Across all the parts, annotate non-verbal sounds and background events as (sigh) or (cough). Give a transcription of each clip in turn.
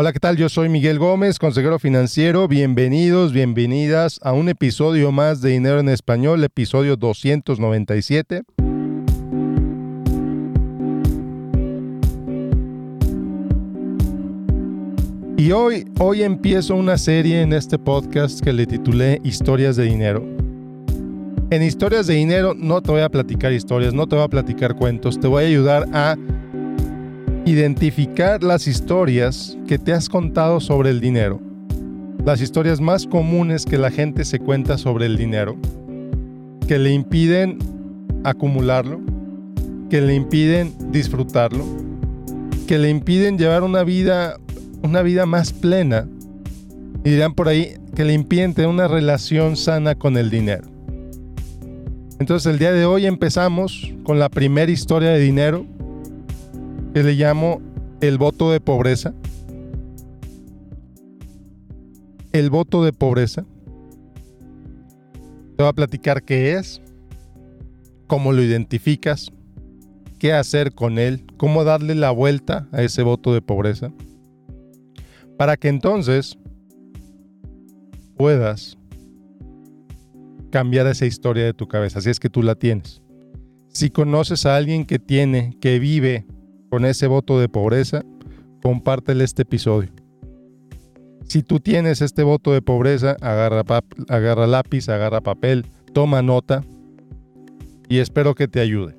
Hola, ¿qué tal? Yo soy Miguel Gómez, consejero financiero. Bienvenidos, bienvenidas a un episodio más de Dinero en Español, episodio 297. Y hoy, hoy empiezo una serie en este podcast que le titulé Historias de Dinero. En Historias de Dinero no te voy a platicar historias, no te voy a platicar cuentos, te voy a ayudar a identificar las historias que te has contado sobre el dinero. Las historias más comunes que la gente se cuenta sobre el dinero, que le impiden acumularlo, que le impiden disfrutarlo, que le impiden llevar una vida una vida más plena. Y dirán por ahí que le impiden tener una relación sana con el dinero. Entonces el día de hoy empezamos con la primera historia de dinero que le llamo el voto de pobreza. El voto de pobreza. Te voy a platicar qué es, cómo lo identificas, qué hacer con él, cómo darle la vuelta a ese voto de pobreza, para que entonces puedas cambiar esa historia de tu cabeza, si es que tú la tienes. Si conoces a alguien que tiene, que vive con ese voto de pobreza, compártele este episodio. Si tú tienes este voto de pobreza, agarra, agarra lápiz, agarra papel, toma nota y espero que te ayude.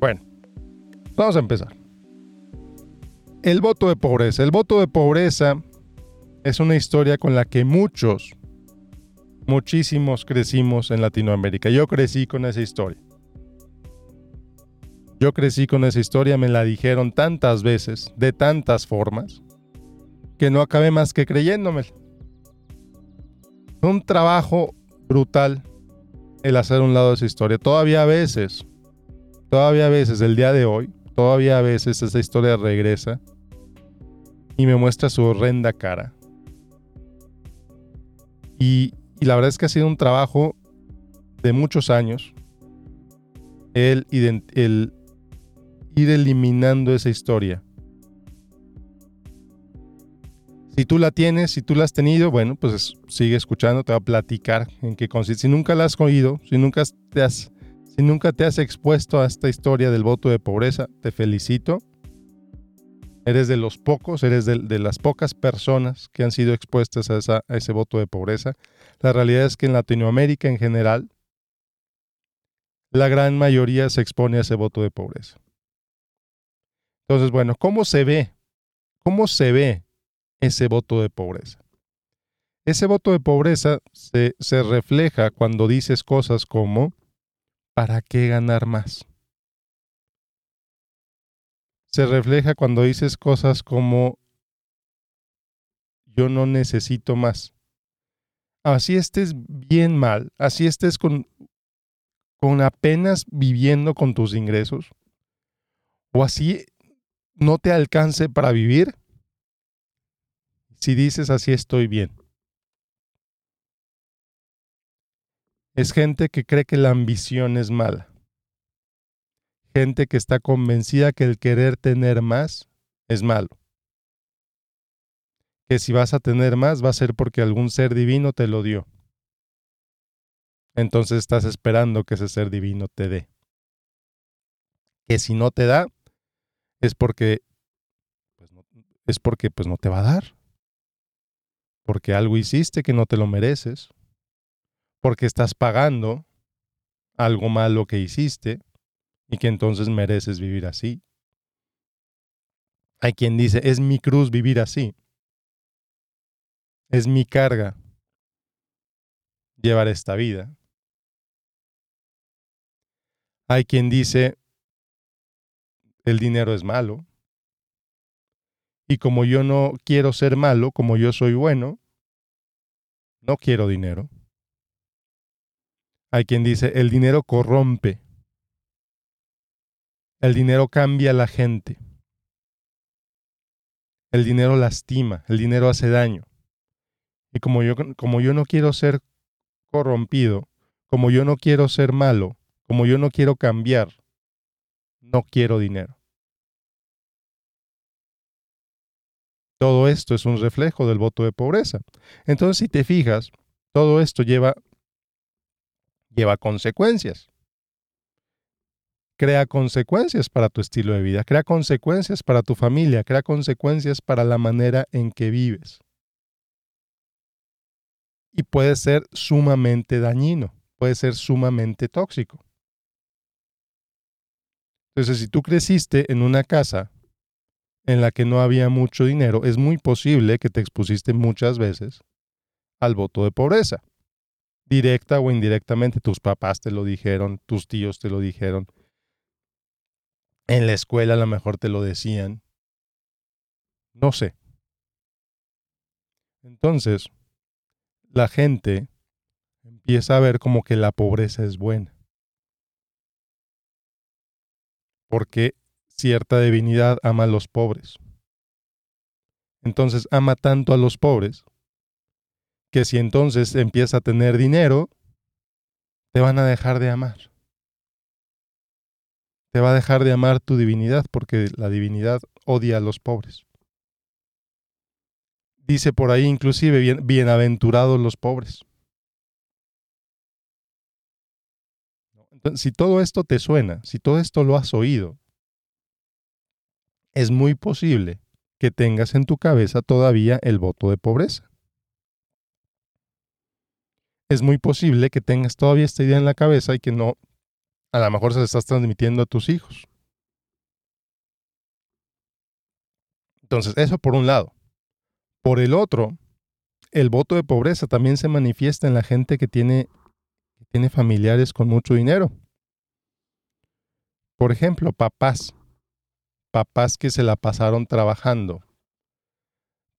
Bueno, vamos a empezar. El voto de pobreza. El voto de pobreza es una historia con la que muchos, muchísimos crecimos en Latinoamérica. Yo crecí con esa historia. Yo crecí con esa historia, me la dijeron tantas veces, de tantas formas, que no acabé más que creyéndome. Un trabajo brutal el hacer un lado de esa historia. Todavía a veces, todavía a veces, el día de hoy, todavía a veces esa historia regresa y me muestra su horrenda cara. Y, la verdad es que ha sido un trabajo de muchos años el, el, ir eliminando esa historia. Si tú la tienes, si tú la has tenido, bueno, pues sigue escuchando, te va a platicar en qué consiste. Si nunca la has oído, si nunca te has, si nunca te has expuesto a esta historia del voto de pobreza, te felicito. Eres de los pocos, eres de, las pocas personas que han sido expuestas a, a ese voto de pobreza. La realidad es que en Latinoamérica en general, la gran mayoría se expone a ese voto de pobreza. Entonces, bueno, ¿cómo se ve? ¿Cómo se ve ese voto de pobreza? Ese voto de pobreza se, se refleja cuando dices cosas como, ¿para qué ganar más? Se refleja cuando dices cosas como, yo no necesito más. Así estés bien mal, así estés con, con apenas viviendo con tus ingresos, o así no te alcance para vivir si dices así estoy bien. Es gente que cree que la ambición es mala. Gente que está convencida que el querer tener más es malo. Que si vas a tener más va a ser porque algún ser divino te lo dio. Entonces estás esperando que ese ser divino te dé. Que si no te da, es porque, pues no, es porque pues no te va a dar. Porque algo hiciste que no te lo mereces. Porque estás pagando algo malo que hiciste y que entonces mereces vivir así. Hay quien dice, es mi cruz vivir así. Es mi carga llevar esta vida. Hay quien dice, el dinero es malo. Y como yo no quiero ser malo, como yo soy bueno, no quiero dinero. Hay quien dice, el dinero corrompe. El dinero cambia a la gente. El dinero lastima, el dinero hace daño. Y como yo, como yo no quiero ser corrompido, como yo no quiero ser malo, como yo no quiero cambiar, no quiero dinero. Todo esto es un reflejo del voto de pobreza. Entonces, si te fijas, todo esto lleva, lleva consecuencias. Crea consecuencias para tu estilo de vida, crea consecuencias para tu familia, crea consecuencias para la manera en que vives. Y puede ser sumamente dañino, puede ser sumamente tóxico. Entonces, si tú creciste en una casa en la que no había mucho dinero, es muy posible que te expusiste muchas veces al voto de pobreza. Directa o indirectamente, tus papás te lo dijeron, tus tíos te lo dijeron. En la escuela a lo mejor te lo decían. No sé. Entonces, la gente empieza a ver como que la pobreza es buena. Porque cierta divinidad ama a los pobres. Entonces ama tanto a los pobres que si entonces empieza a tener dinero, te van a dejar de amar. Te va a dejar de amar tu divinidad porque la divinidad odia a los pobres. Dice por ahí inclusive, bien, bienaventurados los pobres. Si todo esto te suena, si todo esto lo has oído, es muy posible que tengas en tu cabeza todavía el voto de pobreza. Es muy posible que tengas todavía esta idea en la cabeza y que no, a lo mejor se la estás transmitiendo a tus hijos. Entonces, eso por un lado. Por el otro, el voto de pobreza también se manifiesta en la gente que tiene, tiene familiares con mucho dinero. Por ejemplo, papás papás que se la pasaron trabajando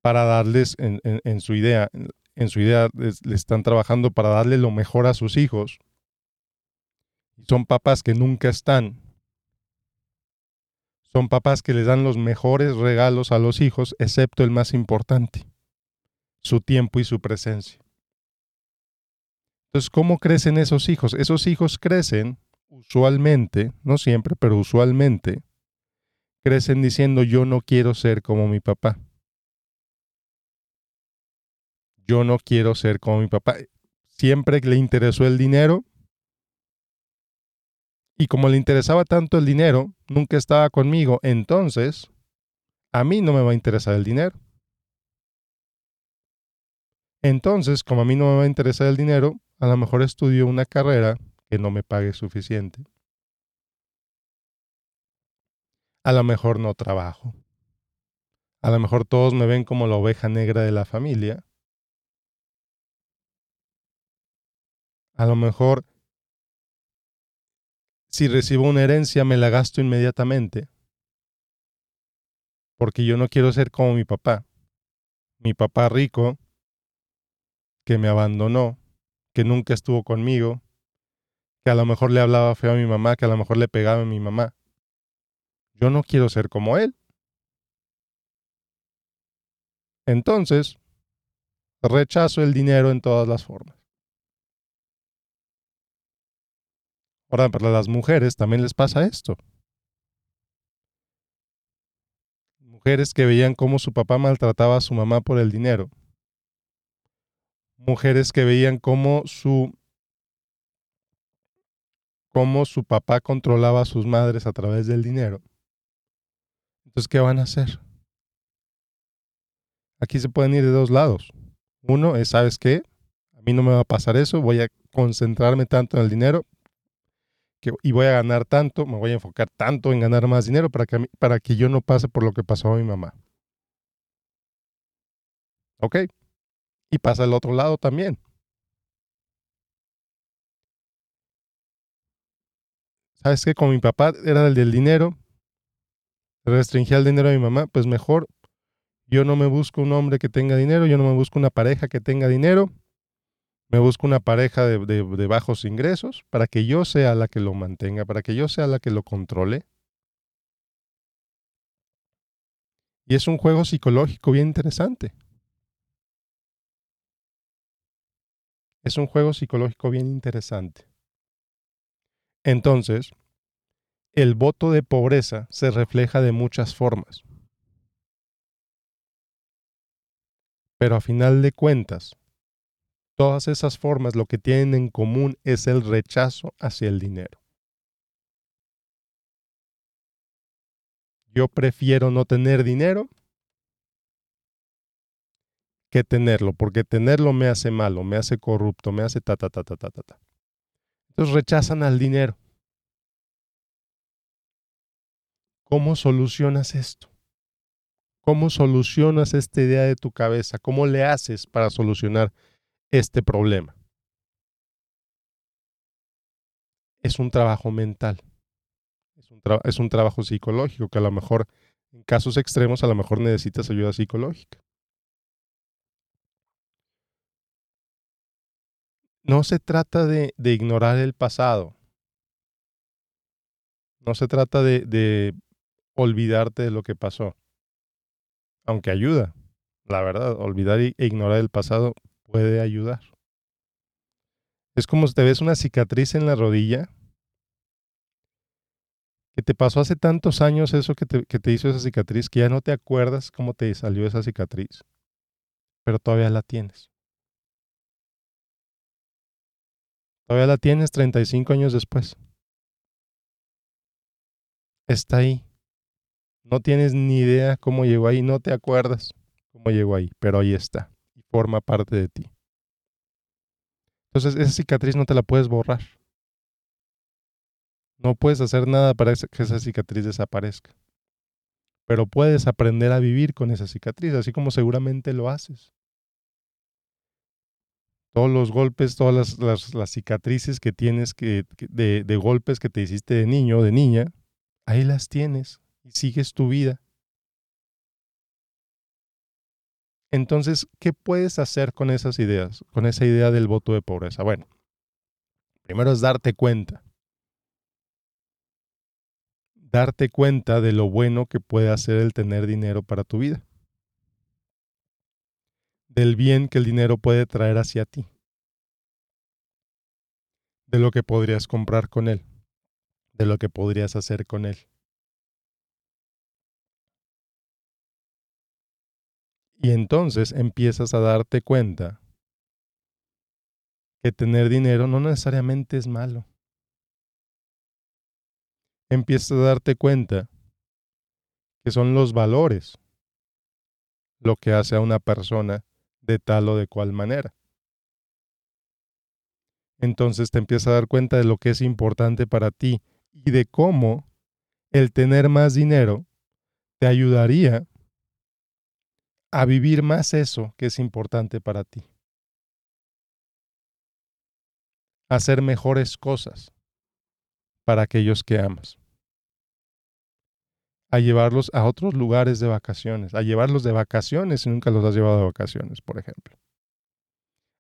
para darles, en, su idea, en su idea, le están trabajando para darle lo mejor a sus hijos. Son papás que nunca están. Son papás que les dan los mejores regalos a los hijos, excepto el más importante, su tiempo y su presencia. Entonces, ¿cómo crecen esos hijos? Esos hijos crecen usualmente, no siempre, pero usualmente, crecen diciendo yo no quiero ser como mi papá. Yo no quiero ser como mi papá. Siempre le interesó el dinero y como le interesaba tanto el dinero, nunca estaba conmigo. Entonces, a mí no me va a interesar el dinero. Entonces, como a mí no me va a interesar el dinero, a lo mejor estudio una carrera que no me pague suficiente a lo mejor no trabajo. A lo mejor todos me ven como la oveja negra de la familia. A lo mejor si recibo una herencia me la gasto inmediatamente. Porque yo no quiero ser como mi papá. Mi papá rico, que me abandonó, que nunca estuvo conmigo, que a lo mejor le hablaba feo a mi mamá, que a lo mejor le pegaba a mi mamá. Yo no quiero ser como él. Entonces, rechazo el dinero en todas las formas. Ahora, para las mujeres también les pasa esto. Mujeres que veían cómo su papá maltrataba a su mamá por el dinero. Mujeres que veían cómo su cómo su papá controlaba a sus madres a través del dinero. Entonces, ¿qué van a hacer? Aquí se pueden ir de dos lados. Uno es, ¿sabes qué? A mí no me va a pasar eso, voy a concentrarme tanto en el dinero que, y voy a ganar tanto, me voy a enfocar tanto en ganar más dinero para que, para que yo no pase por lo que pasó a mi mamá. ¿Ok? Y pasa al otro lado también. ¿Sabes qué? Con mi papá era el del dinero, restringía el dinero a mi mamá, pues mejor yo no me busco un hombre que tenga dinero, yo no me busco una pareja que tenga dinero, me busco una pareja de, de, bajos ingresos para que yo sea la que lo mantenga, para que yo sea la que lo controle. Y es un juego psicológico bien interesante. Es un juego psicológico bien interesante. Entonces, el voto de pobreza se refleja de muchas formas. Pero a final de cuentas, todas esas formas lo que tienen en común es el rechazo hacia el dinero. Yo prefiero no tener dinero que tenerlo, porque tenerlo me hace malo, me hace corrupto, me hace ta, ta, ta, ta, ta, ta. Entonces rechazan al dinero. ¿Cómo solucionas esto? ¿Cómo solucionas esta idea de tu cabeza? ¿Cómo le haces para solucionar este problema? Es un trabajo mental. Es un trabajo psicológico que a lo mejor, en casos extremos, a lo mejor necesitas ayuda psicológica. No se trata de, ignorar el pasado. No se trata de, de olvidarte de lo que pasó. Aunque ayuda. La verdad, olvidar e ignorar el pasado puede ayudar. Es como si te ves una cicatriz en la rodilla que te pasó hace tantos años eso que te, que te, hizo esa cicatriz, que ya no te acuerdas cómo te salió esa cicatriz, pero todavía la tienes. Todavía la tienes 35 años después. Está ahí. No tienes ni idea cómo llegó ahí, no te acuerdas cómo llegó ahí, pero ahí está y forma parte de ti. Entonces esa cicatriz no te la puedes borrar. No puedes hacer nada para que esa cicatriz desaparezca. Pero puedes aprender a vivir con esa cicatriz, así como seguramente lo haces todos los golpes, todas las, cicatrices que tienes que, de, de, golpes que te hiciste de niño o de niña, ahí las tienes y sigues tu vida. Entonces, ¿qué puedes hacer con esas ideas, con esa idea del voto de pobreza? Bueno, primero es darte cuenta. Darte cuenta de lo bueno que puede hacer el tener dinero para tu vida del bien que el dinero puede traer hacia ti, de lo que podrías comprar con él, de lo que podrías hacer con él. Y entonces empiezas a darte cuenta que tener dinero no necesariamente es malo. Empiezas a darte cuenta que son los valores lo que hace a una persona de tal o de cual manera. Entonces te empiezas a dar cuenta de lo que es importante para ti y de cómo el tener más dinero te ayudaría a vivir más eso que es importante para ti. hacer mejores cosas para aquellos que amas. A llevarlos a otros lugares de vacaciones, a llevarlos de vacaciones si nunca los has llevado de vacaciones, por ejemplo.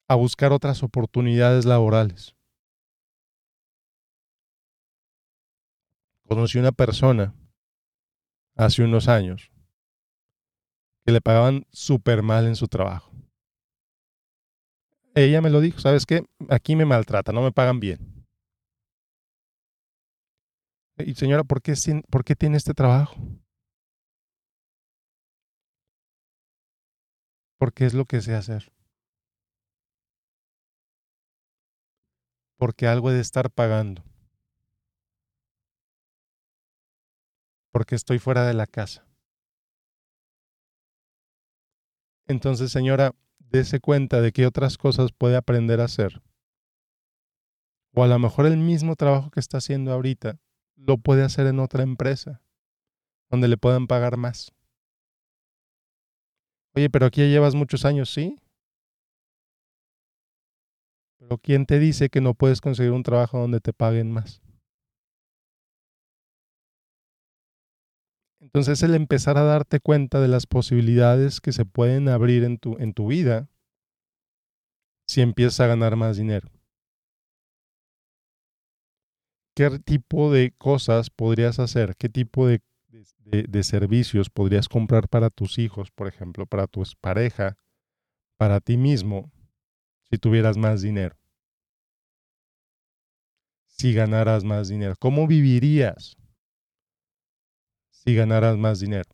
A buscar otras oportunidades laborales. Conocí una persona hace unos años que le pagaban súper mal en su trabajo. Ella me lo dijo, ¿sabes qué? Aquí me maltrata, no me pagan bien. Y señora, ¿por qué, ¿por qué tiene este trabajo? Porque es lo que sé hacer. Porque algo he de estar pagando. Porque estoy fuera de la casa. Entonces, señora, dése cuenta de qué otras cosas puede aprender a hacer. O a lo mejor el mismo trabajo que está haciendo ahorita lo puede hacer en otra empresa, donde le puedan pagar más. Oye, pero aquí ya llevas muchos años, ¿sí? Pero ¿quién te dice que no puedes conseguir un trabajo donde te paguen más? Entonces el empezar a darte cuenta de las posibilidades que se pueden abrir en tu, en tu vida si empiezas a ganar más dinero. ¿Qué tipo de cosas podrías hacer? ¿Qué tipo de, servicios podrías comprar para tus hijos, por ejemplo, para tu pareja, para ti mismo, si tuvieras más dinero? Si ganaras más dinero. ¿Cómo vivirías? si ganaras más dinero.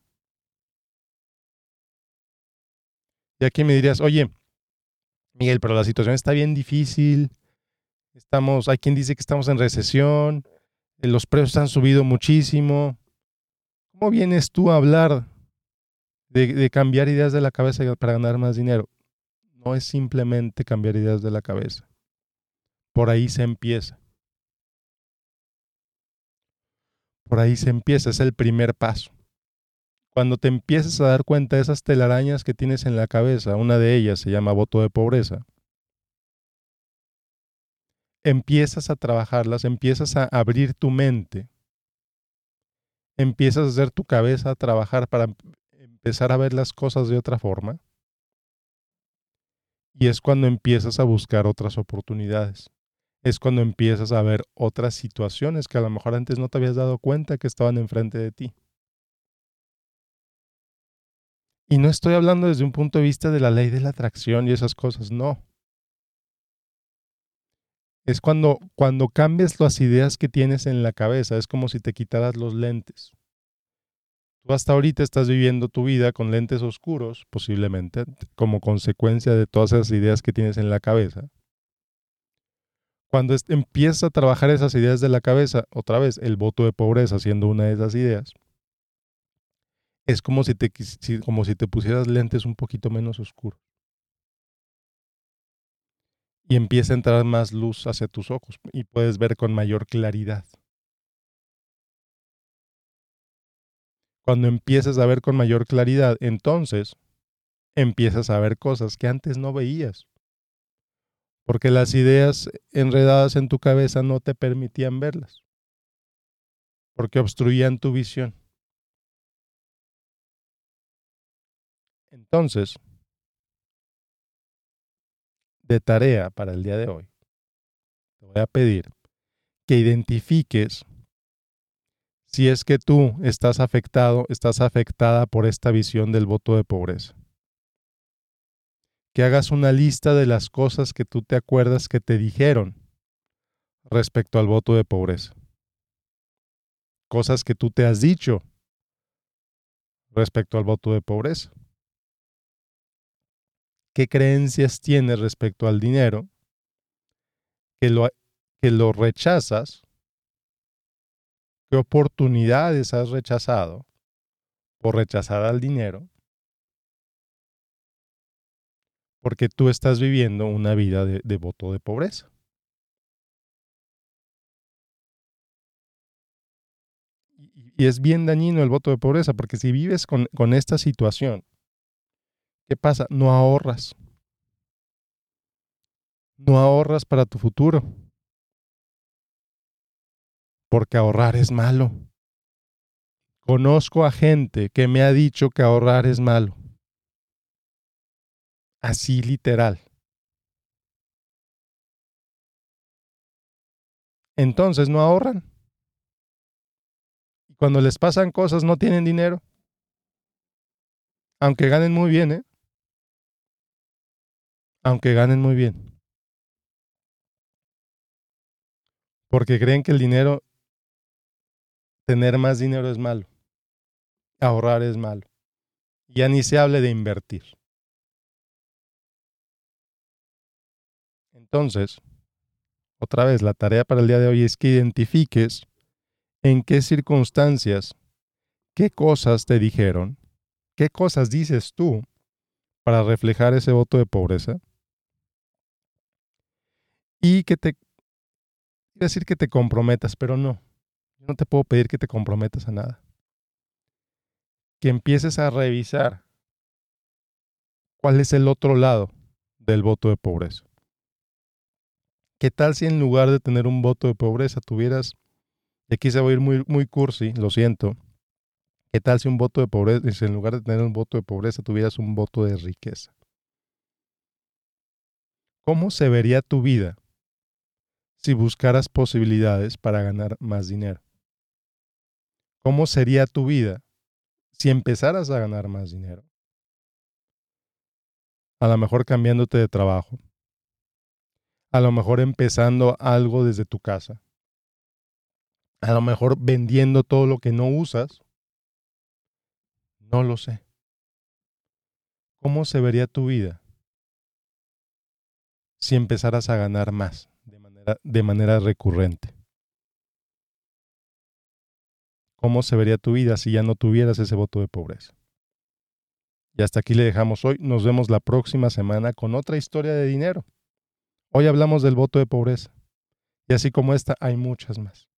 Y aquí me dirías, oye, Miguel, pero la situación está bien difícil. Estamos, hay quien dice que estamos en recesión, eh, los precios han subido muchísimo. ¿Cómo vienes tú a hablar de, de cambiar ideas de la cabeza para ganar más dinero? No es simplemente cambiar ideas de la cabeza. Por ahí se empieza. Por ahí se empieza, es el primer paso. Cuando te empieces a dar cuenta de esas telarañas que tienes en la cabeza, una de ellas se llama voto de pobreza, empiezas a trabajarlas, empiezas a abrir tu mente, empiezas a hacer tu cabeza a trabajar para empezar a ver las cosas de otra forma. Y es cuando empiezas a buscar otras oportunidades. Es cuando empiezas a ver otras situaciones que a lo mejor antes no te habías dado cuenta que estaban enfrente de ti. Y no estoy hablando desde un punto de vista de la ley de la atracción y esas cosas, no. Es cuando, cuando cambias las ideas que tienes en la cabeza, es como si te quitaras los lentes. Tú hasta ahorita estás viviendo tu vida con lentes oscuros, posiblemente, como consecuencia de todas esas ideas que tienes en la cabeza. Cuando empiezas a trabajar esas ideas de la cabeza, otra vez, el voto de pobreza siendo una de esas ideas, es como si te, como si te pusieras lentes un poquito menos oscuros. Y empieza a entrar más luz hacia tus ojos y puedes ver con mayor claridad. Cuando empiezas a ver con mayor claridad, entonces empiezas a ver cosas que antes no veías. Porque las ideas enredadas en tu cabeza no te permitían verlas. Porque obstruían tu visión. Entonces, de tarea para el día de hoy, te voy a pedir que identifiques si es que tú estás afectado, estás afectada por esta visión del voto de pobreza. Que hagas una lista de las cosas que tú te acuerdas que te dijeron respecto al voto de pobreza. Cosas que tú te has dicho respecto al voto de pobreza qué creencias tienes respecto al dinero, que lo, que lo rechazas, qué oportunidades has rechazado por rechazar al dinero, porque tú estás viviendo una vida de, voto de pobreza. Y, es bien dañino el voto de pobreza, porque si vives con, con esta situación, ¿Qué pasa? No ahorras. No ahorras para tu futuro. Porque ahorrar es malo. Conozco a gente que me ha dicho que ahorrar es malo. Así literal. Entonces no ahorran. Cuando les pasan cosas no tienen dinero. Aunque ganen muy bien, ¿eh? Aunque ganen muy bien. Porque creen que el dinero, tener más dinero es malo. Ahorrar es malo. Ya ni se hable de invertir. Entonces, otra vez, la tarea para el día de hoy es que identifiques en qué circunstancias, qué cosas te dijeron, qué cosas dices tú para reflejar ese voto de pobreza y que te, decir que te comprometas, pero no, no te puedo pedir que te comprometas a nada. Que empieces a revisar cuál es el otro lado del voto de pobreza. ¿Qué tal si en lugar de tener un voto de pobreza tuvieras, y aquí se va a ir muy, muy cursi, lo siento, ¿qué tal si un voto de pobreza, en lugar de tener un voto de pobreza tuvieras un voto de riqueza? ¿Cómo se vería tu vida si buscaras posibilidades para ganar más dinero? ¿Cómo sería tu vida si empezaras a ganar más dinero? A lo mejor cambiándote de trabajo. A lo mejor empezando algo desde tu casa. A lo mejor vendiendo todo lo que no usas. No lo sé. ¿cómo se vería tu vida si empezaras a ganar más de manera, recurrente? ¿Cómo se vería tu vida si ya no tuvieras ese voto de pobreza? Y hasta aquí le dejamos hoy. Nos vemos la próxima semana con otra historia de dinero. Hoy hablamos del voto de pobreza. Y así como esta, hay muchas más.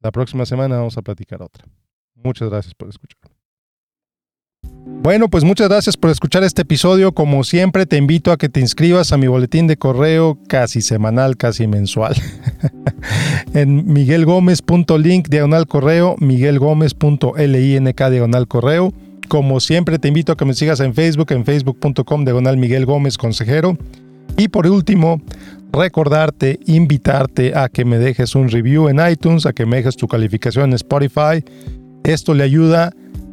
La próxima semana vamos a platicar otra. Muchas gracias por escuchar. Bueno, pues muchas gracias por escuchar este episodio. Como siempre, te invito a que te inscribas a mi boletín de correo casi semanal, casi mensual. (laughs) en miguelgomez.link diagonal correo, miguelgomez.link diagonal correo. Como siempre, te invito a que me sigas en Facebook, en facebook.com diagonal Miguel Gómez Consejero. Y por último, recordarte, invitarte a que me dejes un review en iTunes, a que me dejes tu calificación en Spotify. Esto le ayuda